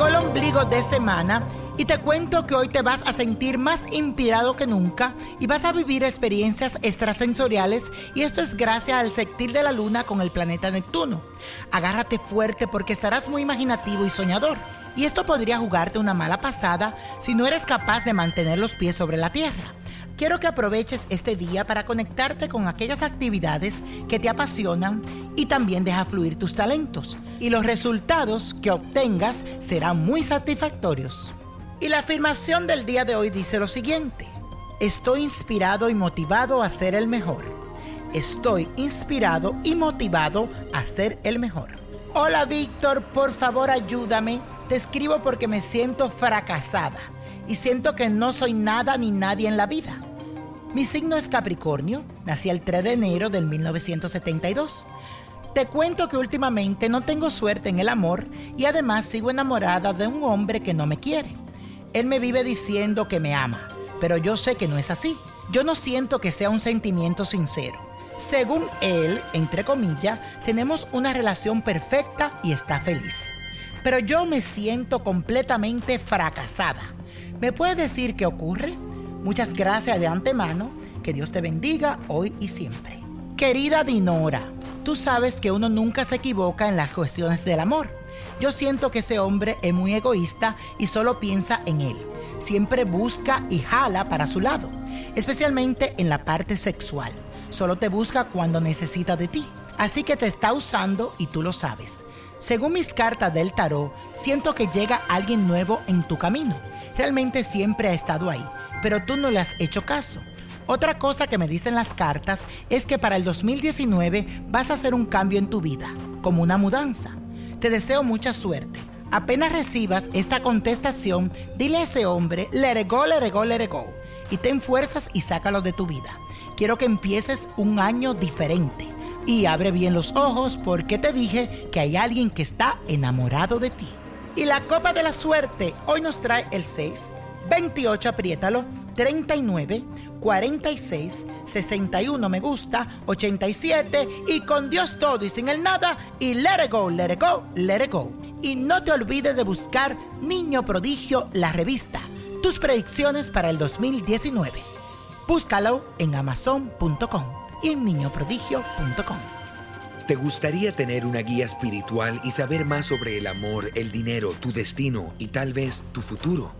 de semana y te cuento que hoy te vas a sentir más inspirado que nunca y vas a vivir experiencias extrasensoriales y esto es gracias al sextil de la luna con el planeta Neptuno. Agárrate fuerte porque estarás muy imaginativo y soñador. Y esto podría jugarte una mala pasada si no eres capaz de mantener los pies sobre la tierra. Quiero que aproveches este día para conectarte con aquellas actividades que te apasionan y también deja fluir tus talentos. Y los resultados que obtengas serán muy satisfactorios. Y la afirmación del día de hoy dice lo siguiente. Estoy inspirado y motivado a ser el mejor. Estoy inspirado y motivado a ser el mejor. Hola Víctor, por favor ayúdame. Te escribo porque me siento fracasada y siento que no soy nada ni nadie en la vida. Mi signo es Capricornio, nací el 3 de enero del 1972. Te cuento que últimamente no tengo suerte en el amor y además sigo enamorada de un hombre que no me quiere. Él me vive diciendo que me ama, pero yo sé que no es así. Yo no siento que sea un sentimiento sincero. Según él, entre comillas, tenemos una relación perfecta y está feliz. Pero yo me siento completamente fracasada. ¿Me puedes decir qué ocurre? Muchas gracias de antemano. Que Dios te bendiga hoy y siempre. Querida Dinora, tú sabes que uno nunca se equivoca en las cuestiones del amor. Yo siento que ese hombre es muy egoísta y solo piensa en él. Siempre busca y jala para su lado, especialmente en la parte sexual. Solo te busca cuando necesita de ti. Así que te está usando y tú lo sabes. Según mis cartas del tarot, siento que llega alguien nuevo en tu camino. Realmente siempre ha estado ahí pero tú no le has hecho caso. Otra cosa que me dicen las cartas es que para el 2019 vas a hacer un cambio en tu vida, como una mudanza. Te deseo mucha suerte. Apenas recibas esta contestación, dile a ese hombre, let it go, let. Y ten fuerzas y sácalo de tu vida. Quiero que empieces un año diferente. Y abre bien los ojos porque te dije que hay alguien que está enamorado de ti. Y la copa de la suerte hoy nos trae el 6, 28, apriétalo, 39, 46, 61 me gusta, 87 y con Dios todo y sin el nada y let it go, let it go, let it go. Y no te olvides de buscar Niño Prodigio, la revista, tus predicciones para el 2019. Búscalo en amazon.com y niñoprodigio.com. ¿Te gustaría tener una guía espiritual y saber más sobre el amor, el dinero, tu destino y tal vez tu futuro?